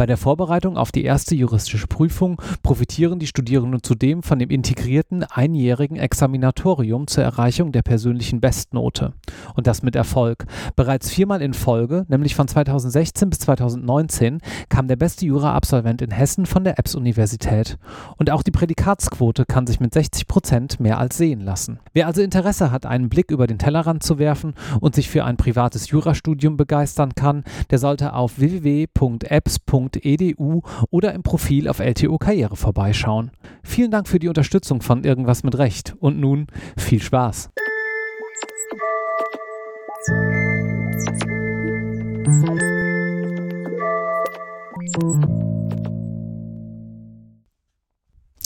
Bei der Vorbereitung auf die erste juristische Prüfung profitieren die Studierenden zudem von dem integrierten einjährigen Examinatorium zur Erreichung der persönlichen Bestnote. Und das mit Erfolg. Bereits viermal in Folge, nämlich von 2016 bis 2019, kam der beste Jura-Absolvent in Hessen von der EBS-Universität. Und auch die Prädikatsquote kann sich mit 60 Prozent mehr als sehen lassen. Wer also Interesse hat, einen Blick über den Tellerrand zu werfen und sich für ein privates Jurastudium begeistern kann, der sollte auf www.ebs.de www.edu oder im Profil auf LTO Karriere vorbeischauen. Vielen Dank für die Unterstützung von Irgendwas mit Recht und nun viel Spaß.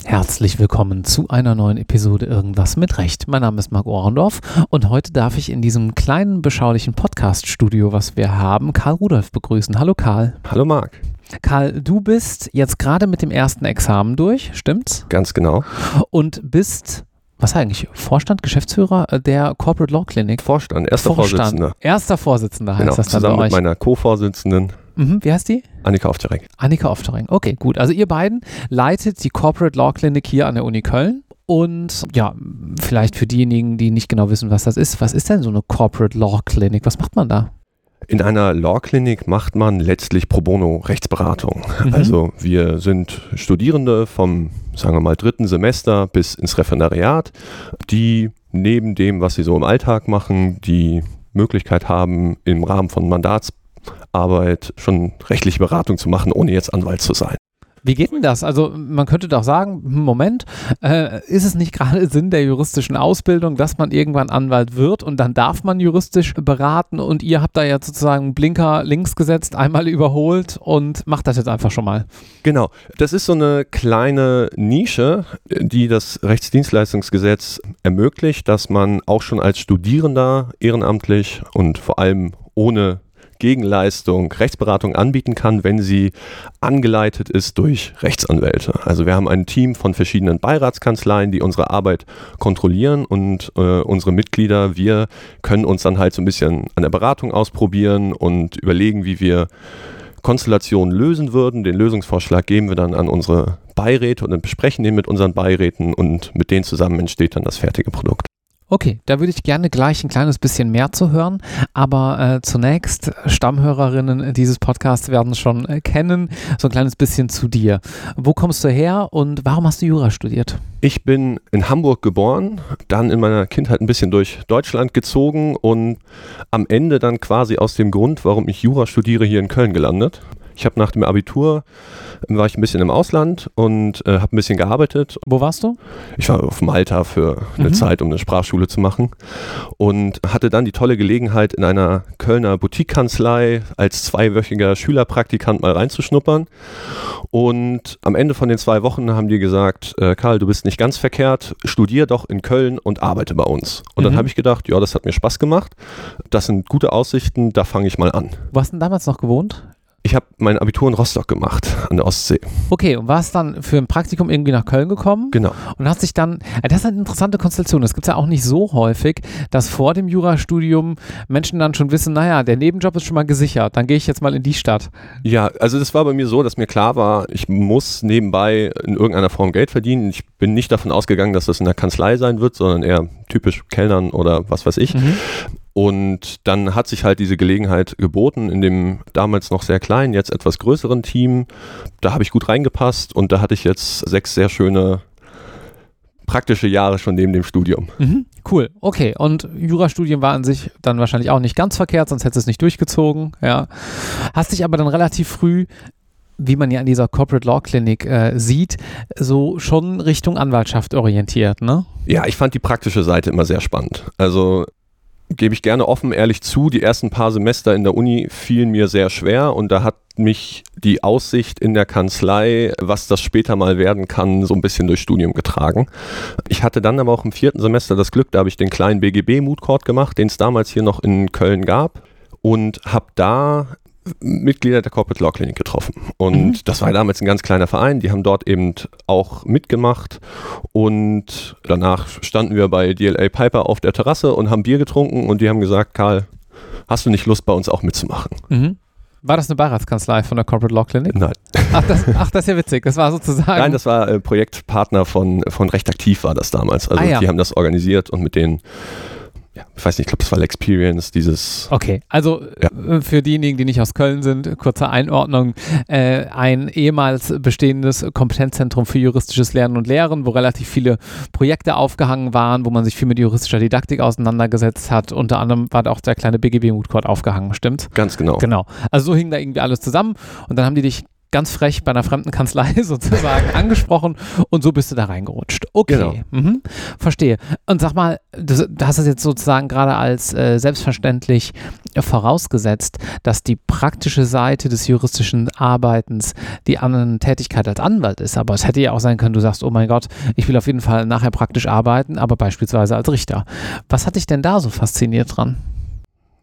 Herzlich willkommen zu einer neuen Episode Irgendwas mit Recht. Mein Name ist Marc Ohrendorf und heute darf ich in diesem kleinen, beschaulichen Podcast-Studio, was wir haben, Karl Rudolf begrüßen. Hallo Karl. Hallo Marc. Karl, du bist jetzt gerade mit dem ersten Examen durch, stimmt's? Ganz genau. Und bist was eigentlich? Vorstand, Geschäftsführer der Corporate Law Clinic? Vorstand, erster Vorstand. Vorsitzender. Erster Vorsitzender heißt genau, das dann zusammen mit meiner Co-Vorsitzenden. Mhm, wie heißt die? Annika Oftering. Annika Oftering, okay, gut. Also ihr beiden leitet die Corporate Law Clinic hier an der Uni Köln. Und ja, vielleicht für diejenigen, die nicht genau wissen, was das ist, was ist denn so eine Corporate Law Clinic? Was macht man da? In einer Law-Klinik macht man letztlich Pro Bono Rechtsberatung. Mhm. Also wir sind Studierende vom, sagen wir mal, dritten Semester bis ins Referendariat, die neben dem, was sie so im Alltag machen, die Möglichkeit haben, im Rahmen von Mandatsarbeit schon rechtliche Beratung zu machen, ohne jetzt Anwalt zu sein. Wie geht denn das? Also man könnte doch sagen, hm, Moment, äh, ist es nicht gerade Sinn der juristischen Ausbildung, dass man irgendwann Anwalt wird und dann darf man juristisch beraten und ihr habt da jetzt sozusagen Blinker links gesetzt, einmal überholt und macht das jetzt einfach schon mal. Genau, das ist so eine kleine Nische, die das Rechtsdienstleistungsgesetz ermöglicht, dass man auch schon als Studierender ehrenamtlich und vor allem ohne Gegenleistung Rechtsberatung anbieten kann, wenn sie angeleitet ist durch Rechtsanwälte. Also wir haben ein Team von verschiedenen Beiratskanzleien, die unsere Arbeit kontrollieren und äh, unsere Mitglieder, wir können uns dann halt so ein bisschen an der Beratung ausprobieren und überlegen, wie wir Konstellationen lösen würden. Den Lösungsvorschlag geben wir dann an unsere Beiräte und dann besprechen den mit unseren Beiräten und mit denen zusammen entsteht dann das fertige Produkt. Okay, da würde ich gerne gleich ein kleines bisschen mehr zu hören, aber äh, zunächst, Stammhörerinnen dieses Podcasts werden es schon äh, kennen, so ein kleines bisschen zu dir. Wo kommst du her und warum hast du Jura studiert? Ich bin in Hamburg geboren, dann in meiner Kindheit ein bisschen durch Deutschland gezogen und am Ende dann quasi aus dem Grund, warum ich Jura studiere, hier in Köln gelandet. Ich habe nach dem Abitur war ich ein bisschen im Ausland und äh, habe ein bisschen gearbeitet. Wo warst du? Ich war auf Malta für eine mhm. Zeit, um eine Sprachschule zu machen und hatte dann die tolle Gelegenheit, in einer Kölner Boutiquekanzlei als zweiwöchiger Schülerpraktikant mal reinzuschnuppern. Und am Ende von den zwei Wochen haben die gesagt, äh, Karl, du bist nicht ganz verkehrt, studier doch in Köln und arbeite bei uns. Und mhm. dann habe ich gedacht, ja, das hat mir Spaß gemacht. Das sind gute Aussichten, da fange ich mal an. Wo hast du denn damals noch gewohnt? Ich habe mein Abitur in Rostock gemacht, an der Ostsee. Okay, und warst dann für ein Praktikum irgendwie nach Köln gekommen? Genau. Und hast dich dann, das ist eine interessante Konstellation, das gibt es ja auch nicht so häufig, dass vor dem Jurastudium Menschen dann schon wissen, naja, der Nebenjob ist schon mal gesichert, dann gehe ich jetzt mal in die Stadt. Ja, also das war bei mir so, dass mir klar war, ich muss nebenbei in irgendeiner Form Geld verdienen. Ich bin nicht davon ausgegangen, dass das in der Kanzlei sein wird, sondern eher typisch Kellnern oder was weiß ich. Mhm. Und dann hat sich halt diese Gelegenheit geboten in dem damals noch sehr kleinen, jetzt etwas größeren Team. Da habe ich gut reingepasst und da hatte ich jetzt sechs sehr schöne praktische Jahre schon neben dem Studium. Mhm, cool, okay. Und Jurastudium war an sich dann wahrscheinlich auch nicht ganz verkehrt, sonst hättest du es nicht durchgezogen. Ja. Hast dich aber dann relativ früh wie man ja in dieser Corporate Law Clinic äh, sieht, so schon Richtung Anwaltschaft orientiert, ne? Ja, ich fand die praktische Seite immer sehr spannend. Also gebe ich gerne offen, ehrlich zu, die ersten paar Semester in der Uni fielen mir sehr schwer und da hat mich die Aussicht in der Kanzlei, was das später mal werden kann, so ein bisschen durchs Studium getragen. Ich hatte dann aber auch im vierten Semester das Glück, da habe ich den kleinen BGB Mood Court gemacht, den es damals hier noch in Köln gab und habe da Mitglieder der Corporate Law Clinic getroffen. Und mhm. das war damals ein ganz kleiner Verein, die haben dort eben auch mitgemacht. Und danach standen wir bei DLA Piper auf der Terrasse und haben Bier getrunken und die haben gesagt, Karl, hast du nicht Lust bei uns auch mitzumachen? Mhm. War das eine Beiratskanzlei von der Corporate Law Clinic? Nein. Ach das, ach, das ist ja witzig. Das war sozusagen. Nein, das war äh, Projektpartner von, von Recht Aktiv war das damals. Also ah, ja. die haben das organisiert und mit denen ich weiß nicht, ich glaube, es war Experience, dieses. Okay, also ja. Äh, für diejenigen, die nicht aus Köln sind, kurze Einordnung. Äh, ein ehemals bestehendes Kompetenzzentrum für juristisches Lernen und Lehren, wo relativ viele Projekte aufgehangen waren, wo man sich viel mit juristischer Didaktik auseinandergesetzt hat. Unter anderem war da auch der kleine BGB Mood Court aufgehangen, stimmt? Ganz genau. Genau. Also so hing da irgendwie alles zusammen und dann haben die dich ganz frech bei einer fremden Kanzlei sozusagen angesprochen und so bist du da reingerutscht. Okay, genau. mhm. verstehe. Und sag mal, du, du hast es jetzt sozusagen gerade als äh, selbstverständlich vorausgesetzt, dass die praktische Seite des juristischen Arbeitens die anderen Tätigkeit als Anwalt ist. Aber es hätte ja auch sein können, du sagst, oh mein Gott, ich will auf jeden Fall nachher praktisch arbeiten, aber beispielsweise als Richter. Was hat dich denn da so fasziniert dran?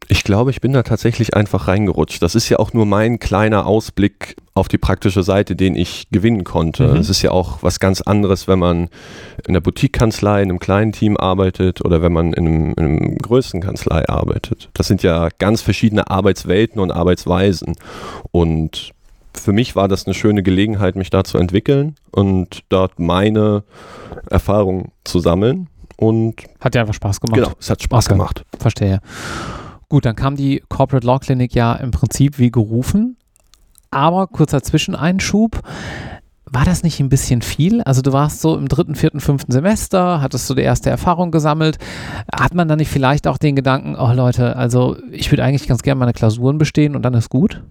Ich glaube, ich bin da tatsächlich einfach reingerutscht. Das ist ja auch nur mein kleiner Ausblick auf die praktische Seite, den ich gewinnen konnte. Mhm. Es ist ja auch was ganz anderes, wenn man in der Boutique-Kanzlei in einem kleinen Team arbeitet oder wenn man in einem, in einem größeren Kanzlei arbeitet. Das sind ja ganz verschiedene Arbeitswelten und Arbeitsweisen. Und für mich war das eine schöne Gelegenheit, mich da zu entwickeln und dort meine Erfahrungen zu sammeln. Und hat dir einfach Spaß gemacht. Genau, es hat Spaß okay. gemacht. Verstehe. Gut, dann kam die Corporate Law Clinic ja im Prinzip wie gerufen. Aber kurzer Zwischeneinschub. War das nicht ein bisschen viel? Also du warst so im dritten, vierten, fünften Semester, hattest du die erste Erfahrung gesammelt. Hat man dann nicht vielleicht auch den Gedanken, oh Leute, also ich würde eigentlich ganz gerne meine Klausuren bestehen und dann ist gut?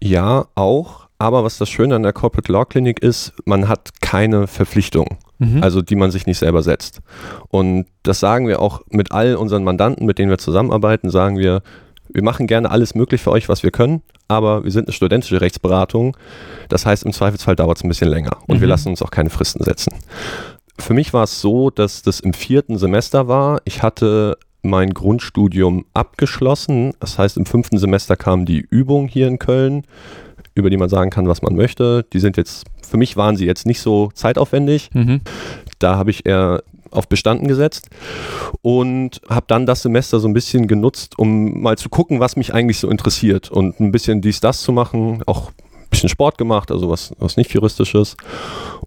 Ja, auch. Aber was das Schöne an der Corporate Law Clinic ist, man hat keine Verpflichtung mhm. also die man sich nicht selber setzt. Und das sagen wir auch mit all unseren Mandanten, mit denen wir zusammenarbeiten, sagen wir, wir machen gerne alles möglich für euch, was wir können, aber wir sind eine studentische Rechtsberatung. Das heißt, im Zweifelsfall dauert es ein bisschen länger und mhm. wir lassen uns auch keine Fristen setzen. Für mich war es so, dass das im vierten Semester war. Ich hatte mein Grundstudium abgeschlossen. Das heißt, im fünften Semester kam die Übung hier in Köln, über die man sagen kann, was man möchte. Die sind jetzt für mich waren sie jetzt nicht so zeitaufwendig. Mhm. Da habe ich eher auf Bestanden gesetzt und habe dann das Semester so ein bisschen genutzt, um mal zu gucken, was mich eigentlich so interessiert und ein bisschen dies, das zu machen, auch bisschen Sport gemacht, also was, was nicht juristisches.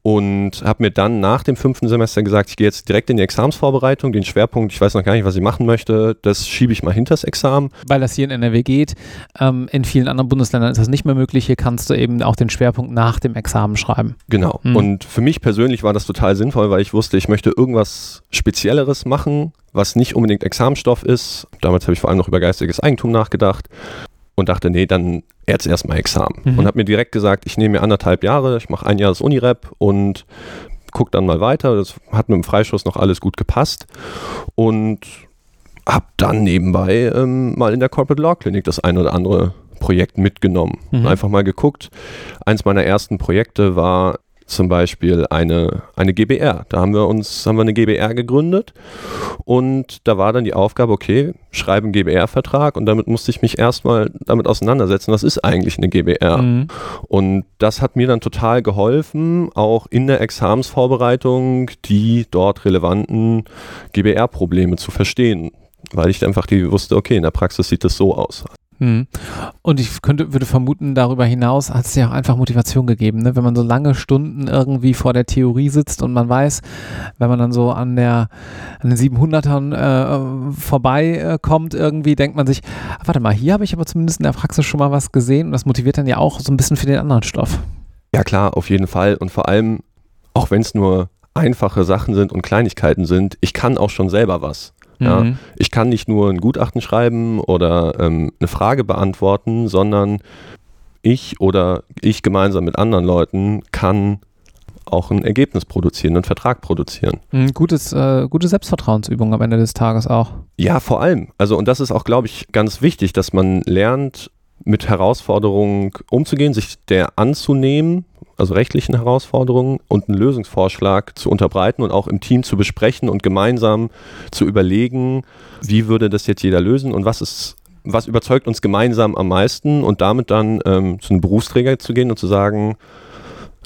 Und habe mir dann nach dem fünften Semester gesagt, ich gehe jetzt direkt in die Examsvorbereitung. Den Schwerpunkt, ich weiß noch gar nicht, was ich machen möchte, das schiebe ich mal hinters Examen. Weil das hier in NRW geht. Ähm, in vielen anderen Bundesländern ist das nicht mehr möglich. Hier kannst du eben auch den Schwerpunkt nach dem Examen schreiben. Genau. Mhm. Und für mich persönlich war das total sinnvoll, weil ich wusste, ich möchte irgendwas Spezielleres machen, was nicht unbedingt Examstoff ist. Damals habe ich vor allem noch über geistiges Eigentum nachgedacht und dachte, nee, dann jetzt erstmal Examen. Mhm. Und habe mir direkt gesagt, ich nehme mir anderthalb Jahre, ich mache ein Jahr das Unirep und gucke dann mal weiter. Das hat mit dem Freischuss noch alles gut gepasst. Und habe dann nebenbei ähm, mal in der Corporate Law Clinic das ein oder andere Projekt mitgenommen. Mhm. Einfach mal geguckt. Eins meiner ersten Projekte war zum Beispiel eine, eine GBR. Da haben wir uns, haben wir eine GBR gegründet und da war dann die Aufgabe, okay, schreibe einen GBR-Vertrag und damit musste ich mich erstmal damit auseinandersetzen, was ist eigentlich eine GBR? Mhm. Und das hat mir dann total geholfen, auch in der Examensvorbereitung die dort relevanten GBR-Probleme zu verstehen weil ich einfach die wusste, okay, in der Praxis sieht das so aus. Hm. Und ich könnte, würde vermuten, darüber hinaus hat es ja auch einfach Motivation gegeben, ne? wenn man so lange Stunden irgendwie vor der Theorie sitzt und man weiß, wenn man dann so an, der, an den 700ern äh, vorbeikommt, äh, irgendwie denkt man sich, warte mal, hier habe ich aber zumindest in der Praxis schon mal was gesehen und das motiviert dann ja auch so ein bisschen für den anderen Stoff. Ja klar, auf jeden Fall und vor allem, auch wenn es nur einfache Sachen sind und Kleinigkeiten sind, ich kann auch schon selber was. Ja, mhm. Ich kann nicht nur ein Gutachten schreiben oder ähm, eine Frage beantworten, sondern ich oder ich gemeinsam mit anderen Leuten kann auch ein Ergebnis produzieren, einen Vertrag produzieren. Ein gutes, äh, gute Selbstvertrauensübung am Ende des Tages auch. Ja, vor allem. Also, und das ist auch, glaube ich, ganz wichtig, dass man lernt, mit Herausforderungen umzugehen, sich der anzunehmen, also rechtlichen Herausforderungen und einen Lösungsvorschlag zu unterbreiten und auch im Team zu besprechen und gemeinsam zu überlegen, wie würde das jetzt jeder lösen und was ist was überzeugt uns gemeinsam am meisten und damit dann ähm, zu einem Berufsträger zu gehen und zu sagen,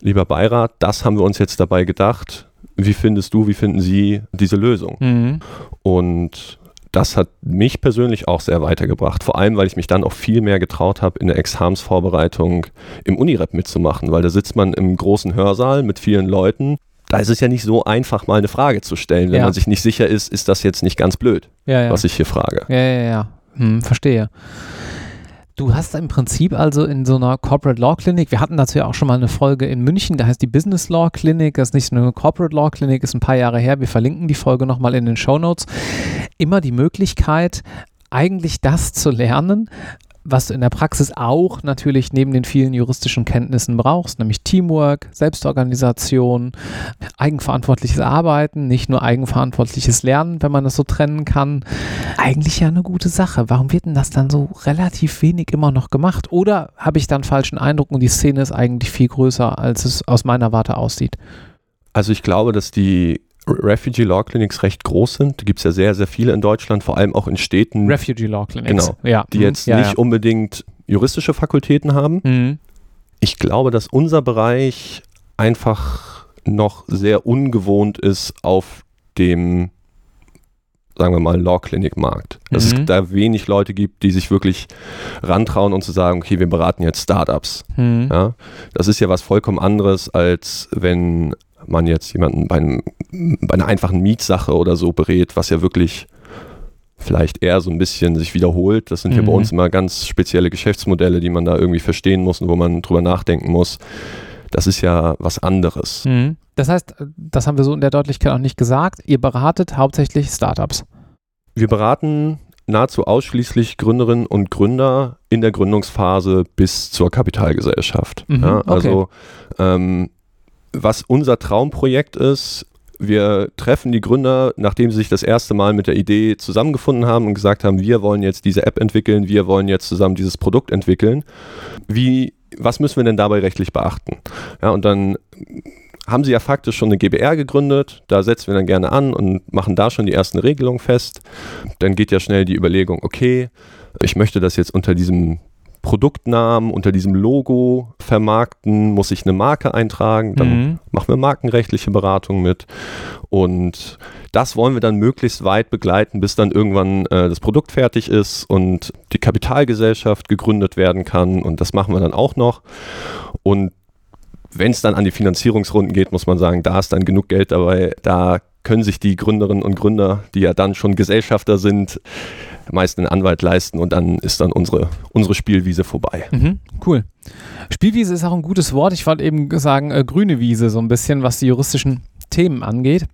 lieber Beirat, das haben wir uns jetzt dabei gedacht. Wie findest du, wie finden Sie diese Lösung? Mhm. Und das hat mich persönlich auch sehr weitergebracht. Vor allem, weil ich mich dann auch viel mehr getraut habe, in der Examsvorbereitung im Unirep mitzumachen, weil da sitzt man im großen Hörsaal mit vielen Leuten. Da ist es ja nicht so einfach, mal eine Frage zu stellen, wenn ja. man sich nicht sicher ist, ist das jetzt nicht ganz blöd, ja, ja. was ich hier frage. Ja, ja, ja. Hm, verstehe. Du hast im Prinzip also in so einer Corporate Law Clinic, wir hatten dazu ja auch schon mal eine Folge in München, da heißt die Business Law Clinic, das ist nicht eine Corporate Law Clinic, ist ein paar Jahre her, wir verlinken die Folge nochmal in den Show Notes, immer die Möglichkeit, eigentlich das zu lernen, was du in der Praxis auch natürlich neben den vielen juristischen Kenntnissen brauchst, nämlich Teamwork, Selbstorganisation, eigenverantwortliches Arbeiten, nicht nur eigenverantwortliches Lernen, wenn man das so trennen kann. Eigentlich ja eine gute Sache. Warum wird denn das dann so relativ wenig immer noch gemacht? Oder habe ich dann falschen Eindruck und die Szene ist eigentlich viel größer, als es aus meiner Warte aussieht? Also ich glaube, dass die Refugee Law Clinics recht groß sind. Da gibt es ja sehr, sehr viele in Deutschland, vor allem auch in Städten. Refugee Law Clinics. Genau. Ja. Die mhm. jetzt ja, nicht ja. unbedingt juristische Fakultäten haben. Mhm. Ich glaube, dass unser Bereich einfach noch sehr ungewohnt ist auf dem, sagen wir mal, Law Clinic Markt. Dass mhm. es da wenig Leute gibt, die sich wirklich rantrauen und zu sagen, okay, wir beraten jetzt Startups. Mhm. Ja, das ist ja was vollkommen anderes, als wenn man jetzt jemanden bei, einem, bei einer einfachen Mietsache oder so berät, was ja wirklich vielleicht eher so ein bisschen sich wiederholt. Das sind mhm. ja bei mhm. uns immer ganz spezielle Geschäftsmodelle, die man da irgendwie verstehen muss und wo man drüber nachdenken muss. Das ist ja was anderes. Mhm. Das heißt, das haben wir so in der Deutlichkeit auch nicht gesagt. Ihr beratet hauptsächlich Startups. Wir beraten nahezu ausschließlich Gründerinnen und Gründer in der Gründungsphase bis zur Kapitalgesellschaft. Mhm, ja, also okay. ähm, was unser Traumprojekt ist, wir treffen die Gründer, nachdem sie sich das erste Mal mit der Idee zusammengefunden haben und gesagt haben, wir wollen jetzt diese App entwickeln, wir wollen jetzt zusammen dieses Produkt entwickeln. Wie, was müssen wir denn dabei rechtlich beachten? Ja, und dann haben sie ja faktisch schon eine GBR gegründet, da setzen wir dann gerne an und machen da schon die ersten Regelungen fest. Dann geht ja schnell die Überlegung, okay, ich möchte das jetzt unter diesem Produktnamen unter diesem Logo vermarkten, muss ich eine Marke eintragen, dann mhm. machen wir markenrechtliche Beratung mit. Und das wollen wir dann möglichst weit begleiten, bis dann irgendwann äh, das Produkt fertig ist und die Kapitalgesellschaft gegründet werden kann. Und das machen wir dann auch noch. Und wenn es dann an die Finanzierungsrunden geht, muss man sagen, da ist dann genug Geld dabei, da können sich die Gründerinnen und Gründer, die ja dann schon Gesellschafter sind, meist einen Anwalt leisten und dann ist dann unsere, unsere Spielwiese vorbei. Mhm, cool. Spielwiese ist auch ein gutes Wort. Ich wollte eben sagen, äh, grüne Wiese, so ein bisschen, was die juristischen Themen angeht.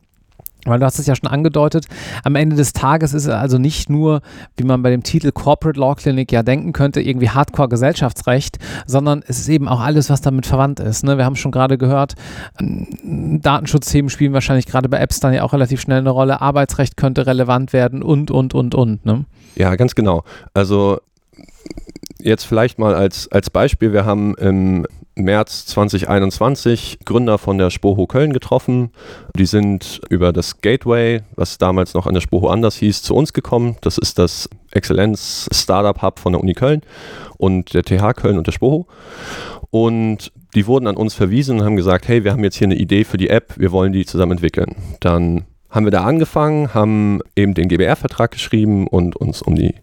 Weil du hast es ja schon angedeutet, am Ende des Tages ist es also nicht nur, wie man bei dem Titel Corporate Law Clinic ja denken könnte, irgendwie Hardcore-Gesellschaftsrecht, sondern es ist eben auch alles, was damit verwandt ist. Ne? Wir haben schon gerade gehört, Datenschutzthemen spielen wahrscheinlich gerade bei Apps dann ja auch relativ schnell eine Rolle, Arbeitsrecht könnte relevant werden und, und, und, und. Ne? Ja, ganz genau. Also jetzt vielleicht mal als, als Beispiel, wir haben im März 2021 Gründer von der Spoho Köln getroffen. Die sind über das Gateway, was damals noch an der Spoho anders hieß, zu uns gekommen. Das ist das Exzellenz-Startup-Hub von der Uni Köln und der TH Köln und der Spoho. Und die wurden an uns verwiesen und haben gesagt, hey, wir haben jetzt hier eine Idee für die App, wir wollen die zusammen entwickeln. Dann haben wir da angefangen, haben eben den GBR-Vertrag geschrieben und uns um die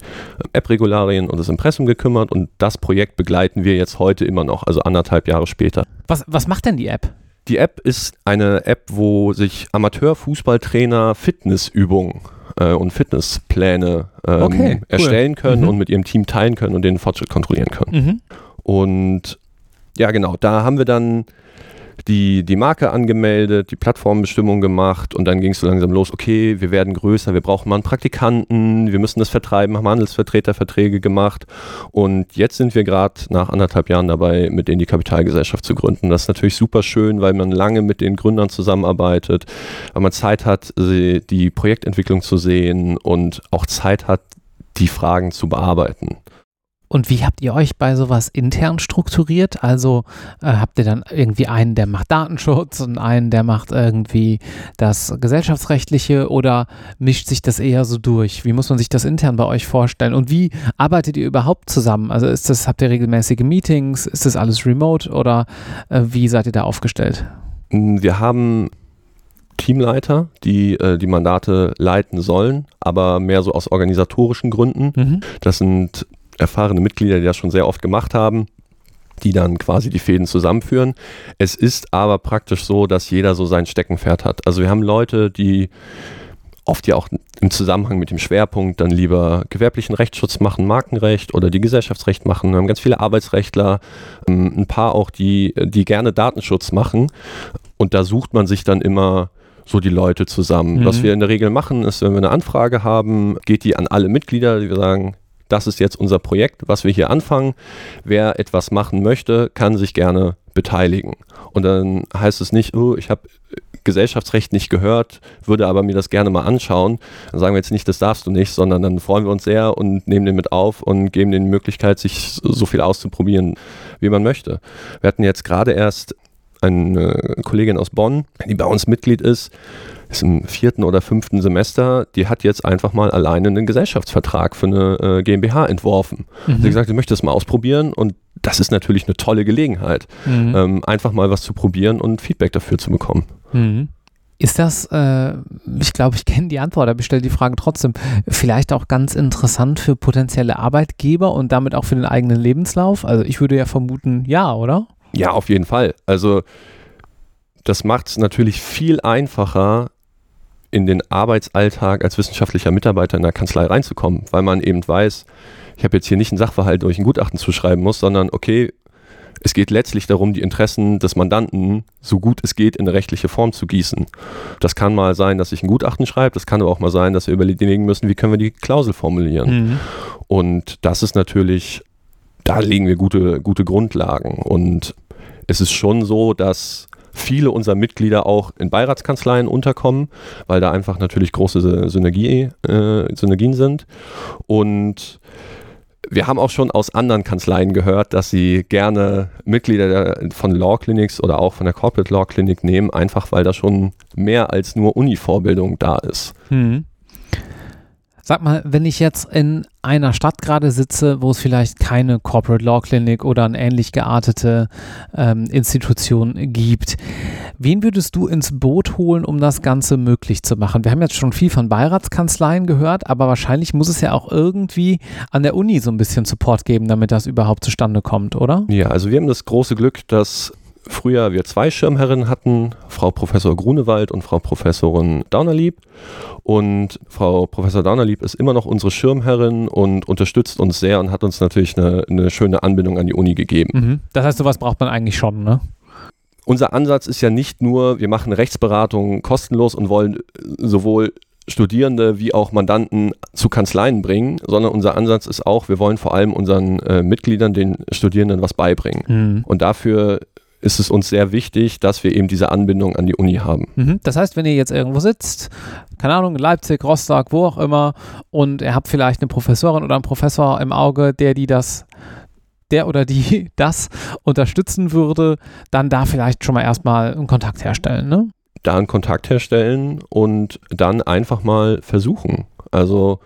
App-Regularien und das Impressum gekümmert und das Projekt begleiten wir jetzt heute immer noch, also anderthalb Jahre später. Was, was macht denn die App? Die App ist eine App, wo sich Amateur-Fußballtrainer Fitnessübungen äh, und Fitnesspläne ähm, okay, cool. erstellen können mhm. und mit ihrem Team teilen können und den Fortschritt kontrollieren können. Mhm. Und ja, genau, da haben wir dann die, die Marke angemeldet, die Plattformbestimmung gemacht und dann ging es so langsam los, okay, wir werden größer, wir brauchen mal einen Praktikanten, wir müssen das vertreiben, haben Handelsvertreterverträge gemacht und jetzt sind wir gerade nach anderthalb Jahren dabei, mit denen die Kapitalgesellschaft zu gründen. Das ist natürlich super schön, weil man lange mit den Gründern zusammenarbeitet, weil man Zeit hat, die Projektentwicklung zu sehen und auch Zeit hat, die Fragen zu bearbeiten. Und wie habt ihr euch bei sowas intern strukturiert? Also äh, habt ihr dann irgendwie einen, der macht Datenschutz und einen, der macht irgendwie das gesellschaftsrechtliche oder mischt sich das eher so durch? Wie muss man sich das intern bei euch vorstellen? Und wie arbeitet ihr überhaupt zusammen? Also ist das, habt ihr regelmäßige Meetings? Ist das alles remote oder äh, wie seid ihr da aufgestellt? Wir haben Teamleiter, die äh, die Mandate leiten sollen, aber mehr so aus organisatorischen Gründen. Mhm. Das sind erfahrene Mitglieder, die das schon sehr oft gemacht haben, die dann quasi die Fäden zusammenführen. Es ist aber praktisch so, dass jeder so sein Steckenpferd hat. Also wir haben Leute, die oft ja auch im Zusammenhang mit dem Schwerpunkt dann lieber gewerblichen Rechtsschutz machen, Markenrecht oder die Gesellschaftsrecht machen. Wir haben ganz viele Arbeitsrechtler, ähm, ein paar auch, die, die gerne Datenschutz machen. Und da sucht man sich dann immer so die Leute zusammen. Mhm. Was wir in der Regel machen, ist, wenn wir eine Anfrage haben, geht die an alle Mitglieder, die wir sagen, das ist jetzt unser Projekt, was wir hier anfangen. Wer etwas machen möchte, kann sich gerne beteiligen. Und dann heißt es nicht, oh, ich habe Gesellschaftsrecht nicht gehört, würde aber mir das gerne mal anschauen. Dann sagen wir jetzt nicht, das darfst du nicht, sondern dann freuen wir uns sehr und nehmen den mit auf und geben den die Möglichkeit, sich so viel auszuprobieren, wie man möchte. Wir hatten jetzt gerade erst eine Kollegin aus Bonn, die bei uns Mitglied ist, ist im vierten oder fünften Semester, die hat jetzt einfach mal alleine einen Gesellschaftsvertrag für eine äh, GmbH entworfen. Mhm. Sie hat gesagt, sie möchte das mal ausprobieren und das ist natürlich eine tolle Gelegenheit, mhm. ähm, einfach mal was zu probieren und Feedback dafür zu bekommen. Mhm. Ist das, äh, ich glaube, ich kenne die Antwort, aber ich stelle die Frage trotzdem, vielleicht auch ganz interessant für potenzielle Arbeitgeber und damit auch für den eigenen Lebenslauf? Also ich würde ja vermuten, ja, oder? Ja, auf jeden Fall. Also das macht es natürlich viel einfacher, in den Arbeitsalltag als wissenschaftlicher Mitarbeiter in der Kanzlei reinzukommen, weil man eben weiß, ich habe jetzt hier nicht einen Sachverhalt durch ein Gutachten zu schreiben muss, sondern okay, es geht letztlich darum, die Interessen des Mandanten so gut es geht in eine rechtliche Form zu gießen. Das kann mal sein, dass ich ein Gutachten schreibe, das kann aber auch mal sein, dass wir überlegen müssen, wie können wir die Klausel formulieren. Mhm. Und das ist natürlich, da legen wir gute, gute Grundlagen. Und es ist schon so, dass viele unserer Mitglieder auch in Beiratskanzleien unterkommen, weil da einfach natürlich große Synergie, äh, Synergien sind. Und wir haben auch schon aus anderen Kanzleien gehört, dass sie gerne Mitglieder von Law Clinics oder auch von der Corporate Law Clinic nehmen, einfach weil da schon mehr als nur Uni-Vorbildung da ist. Mhm. Sag mal, wenn ich jetzt in einer Stadt gerade sitze, wo es vielleicht keine Corporate Law Clinic oder eine ähnlich geartete ähm, Institution gibt, wen würdest du ins Boot holen, um das Ganze möglich zu machen? Wir haben jetzt schon viel von Beiratskanzleien gehört, aber wahrscheinlich muss es ja auch irgendwie an der Uni so ein bisschen Support geben, damit das überhaupt zustande kommt, oder? Ja, also wir haben das große Glück, dass früher wir zwei Schirmherrinnen hatten, Frau Professor Grunewald und Frau Professorin Daunerlieb. Und Frau Professor Daunerlieb ist immer noch unsere Schirmherrin und unterstützt uns sehr und hat uns natürlich eine, eine schöne Anbindung an die Uni gegeben. Mhm. Das heißt, sowas braucht man eigentlich schon, ne? Unser Ansatz ist ja nicht nur, wir machen Rechtsberatung kostenlos und wollen sowohl Studierende wie auch Mandanten zu Kanzleien bringen, sondern unser Ansatz ist auch, wir wollen vor allem unseren äh, Mitgliedern, den Studierenden was beibringen. Mhm. Und dafür ist es uns sehr wichtig, dass wir eben diese Anbindung an die Uni haben. Mhm. Das heißt, wenn ihr jetzt irgendwo sitzt, keine Ahnung, in Leipzig, Rostock, wo auch immer, und ihr habt vielleicht eine Professorin oder einen Professor im Auge, der die das der oder die das unterstützen würde, dann da vielleicht schon mal erstmal einen Kontakt herstellen, ne? Da einen Kontakt herstellen und dann einfach mal versuchen. Also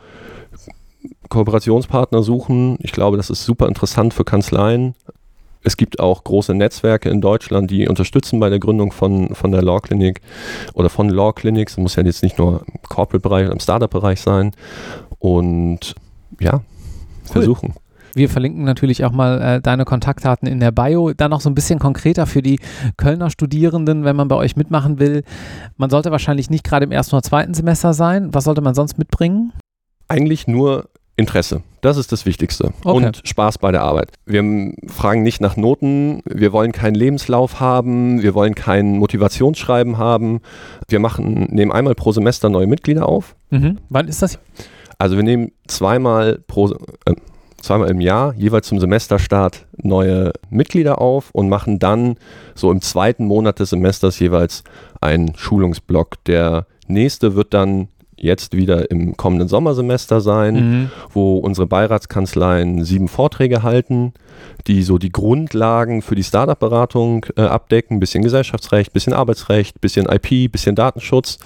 Kooperationspartner suchen. Ich glaube, das ist super interessant für Kanzleien. Es gibt auch große Netzwerke in Deutschland, die unterstützen bei der Gründung von, von der Law Clinic oder von Law Clinics. Das muss ja jetzt nicht nur im Corporate-Bereich oder im Startup-Bereich sein. Und ja, cool. versuchen. Wir verlinken natürlich auch mal äh, deine Kontaktdaten in der Bio. Dann noch so ein bisschen konkreter für die Kölner Studierenden, wenn man bei euch mitmachen will. Man sollte wahrscheinlich nicht gerade im ersten oder zweiten Semester sein. Was sollte man sonst mitbringen? Eigentlich nur Interesse. Das ist das Wichtigste. Okay. Und Spaß bei der Arbeit. Wir fragen nicht nach Noten, wir wollen keinen Lebenslauf haben, wir wollen kein Motivationsschreiben haben. Wir machen, nehmen einmal pro Semester neue Mitglieder auf. Mhm. Wann ist das? Also wir nehmen zweimal pro äh, zweimal im Jahr, jeweils zum Semesterstart, neue Mitglieder auf und machen dann so im zweiten Monat des Semesters jeweils einen Schulungsblock. Der nächste wird dann jetzt wieder im kommenden Sommersemester sein, Mhm. wo unsere Beiratskanzleien sieben Vorträge halten, die so die Grundlagen für die Startup-Beratung äh, abdecken. Bisschen Gesellschaftsrecht, bisschen Arbeitsrecht, bisschen IP, bisschen Datenschutz.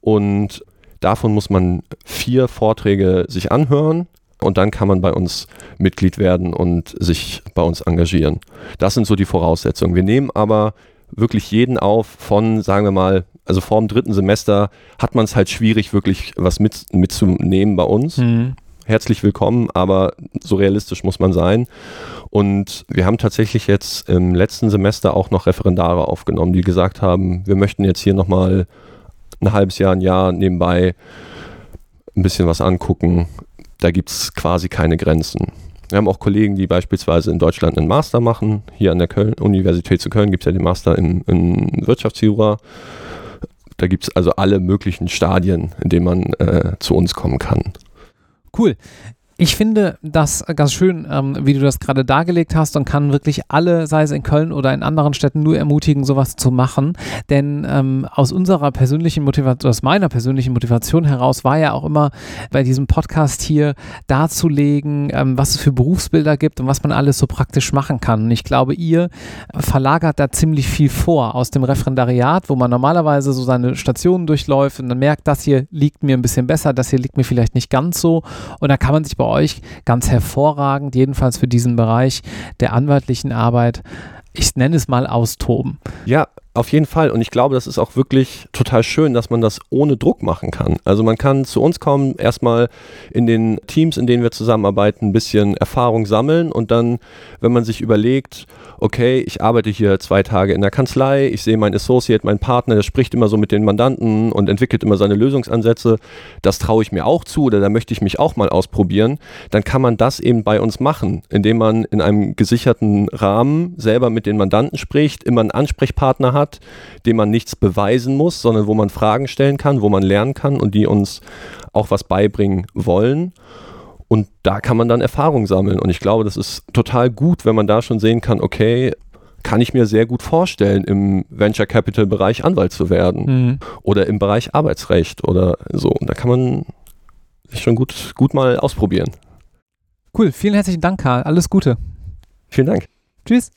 Und davon muss man vier Vorträge sich anhören. Und dann kann man bei uns Mitglied werden und sich bei uns engagieren. Das sind so die Voraussetzungen. Wir nehmen aber wirklich jeden auf von, sagen wir mal, also vor dem dritten Semester hat man es halt schwierig, wirklich was mit, mitzunehmen bei uns. Mhm. Herzlich willkommen, aber so realistisch muss man sein. Und wir haben tatsächlich jetzt im letzten Semester auch noch Referendare aufgenommen, die gesagt haben, wir möchten jetzt hier nochmal ein halbes Jahr, ein Jahr nebenbei ein bisschen was angucken. Da gibt es quasi keine Grenzen. Wir haben auch Kollegen, die beispielsweise in Deutschland einen Master machen. Hier an der Köln, Universität zu Köln gibt es ja den Master in, in Wirtschaftsjura. Da gibt es also alle möglichen Stadien, in denen man äh, zu uns kommen kann. Cool. Ich finde das ganz schön, ähm, wie du das gerade dargelegt hast und kann wirklich alle, sei es in Köln oder in anderen Städten, nur ermutigen, sowas zu machen. Denn ähm, aus unserer persönlichen Motivation, aus meiner persönlichen Motivation heraus war ja auch immer bei diesem Podcast hier darzulegen, ähm, was es für Berufsbilder gibt und was man alles so praktisch machen kann. Und ich glaube, ihr verlagert da ziemlich viel vor aus dem Referendariat, wo man normalerweise so seine Stationen durchläuft und dann merkt, das hier liegt mir ein bisschen besser, das hier liegt mir vielleicht nicht ganz so. Und da kann man sich bei euch ganz hervorragend, jedenfalls für diesen Bereich der anwaltlichen Arbeit, ich nenne es mal austoben. Ja, auf jeden Fall. Und ich glaube, das ist auch wirklich total schön, dass man das ohne Druck machen kann. Also man kann zu uns kommen, erstmal in den Teams, in denen wir zusammenarbeiten, ein bisschen Erfahrung sammeln und dann, wenn man sich überlegt, okay, ich arbeite hier zwei Tage in der Kanzlei, ich sehe meinen Associate, meinen Partner, der spricht immer so mit den Mandanten und entwickelt immer seine Lösungsansätze, das traue ich mir auch zu oder da möchte ich mich auch mal ausprobieren, dann kann man das eben bei uns machen, indem man in einem gesicherten Rahmen selber mit den Mandanten spricht, immer einen Ansprechpartner hat, dem man nichts beweisen muss, sondern wo man Fragen stellen kann, wo man lernen kann und die uns auch was beibringen wollen. Und da kann man dann Erfahrung sammeln. Und ich glaube, das ist total gut, wenn man da schon sehen kann, okay, kann ich mir sehr gut vorstellen, im Venture Capital Bereich Anwalt zu werden Mhm. oder im Bereich Arbeitsrecht oder so. Und da kann man sich schon gut, gut mal ausprobieren. Cool, vielen herzlichen Dank, Karl. Alles Gute. Vielen Dank. Tschüss.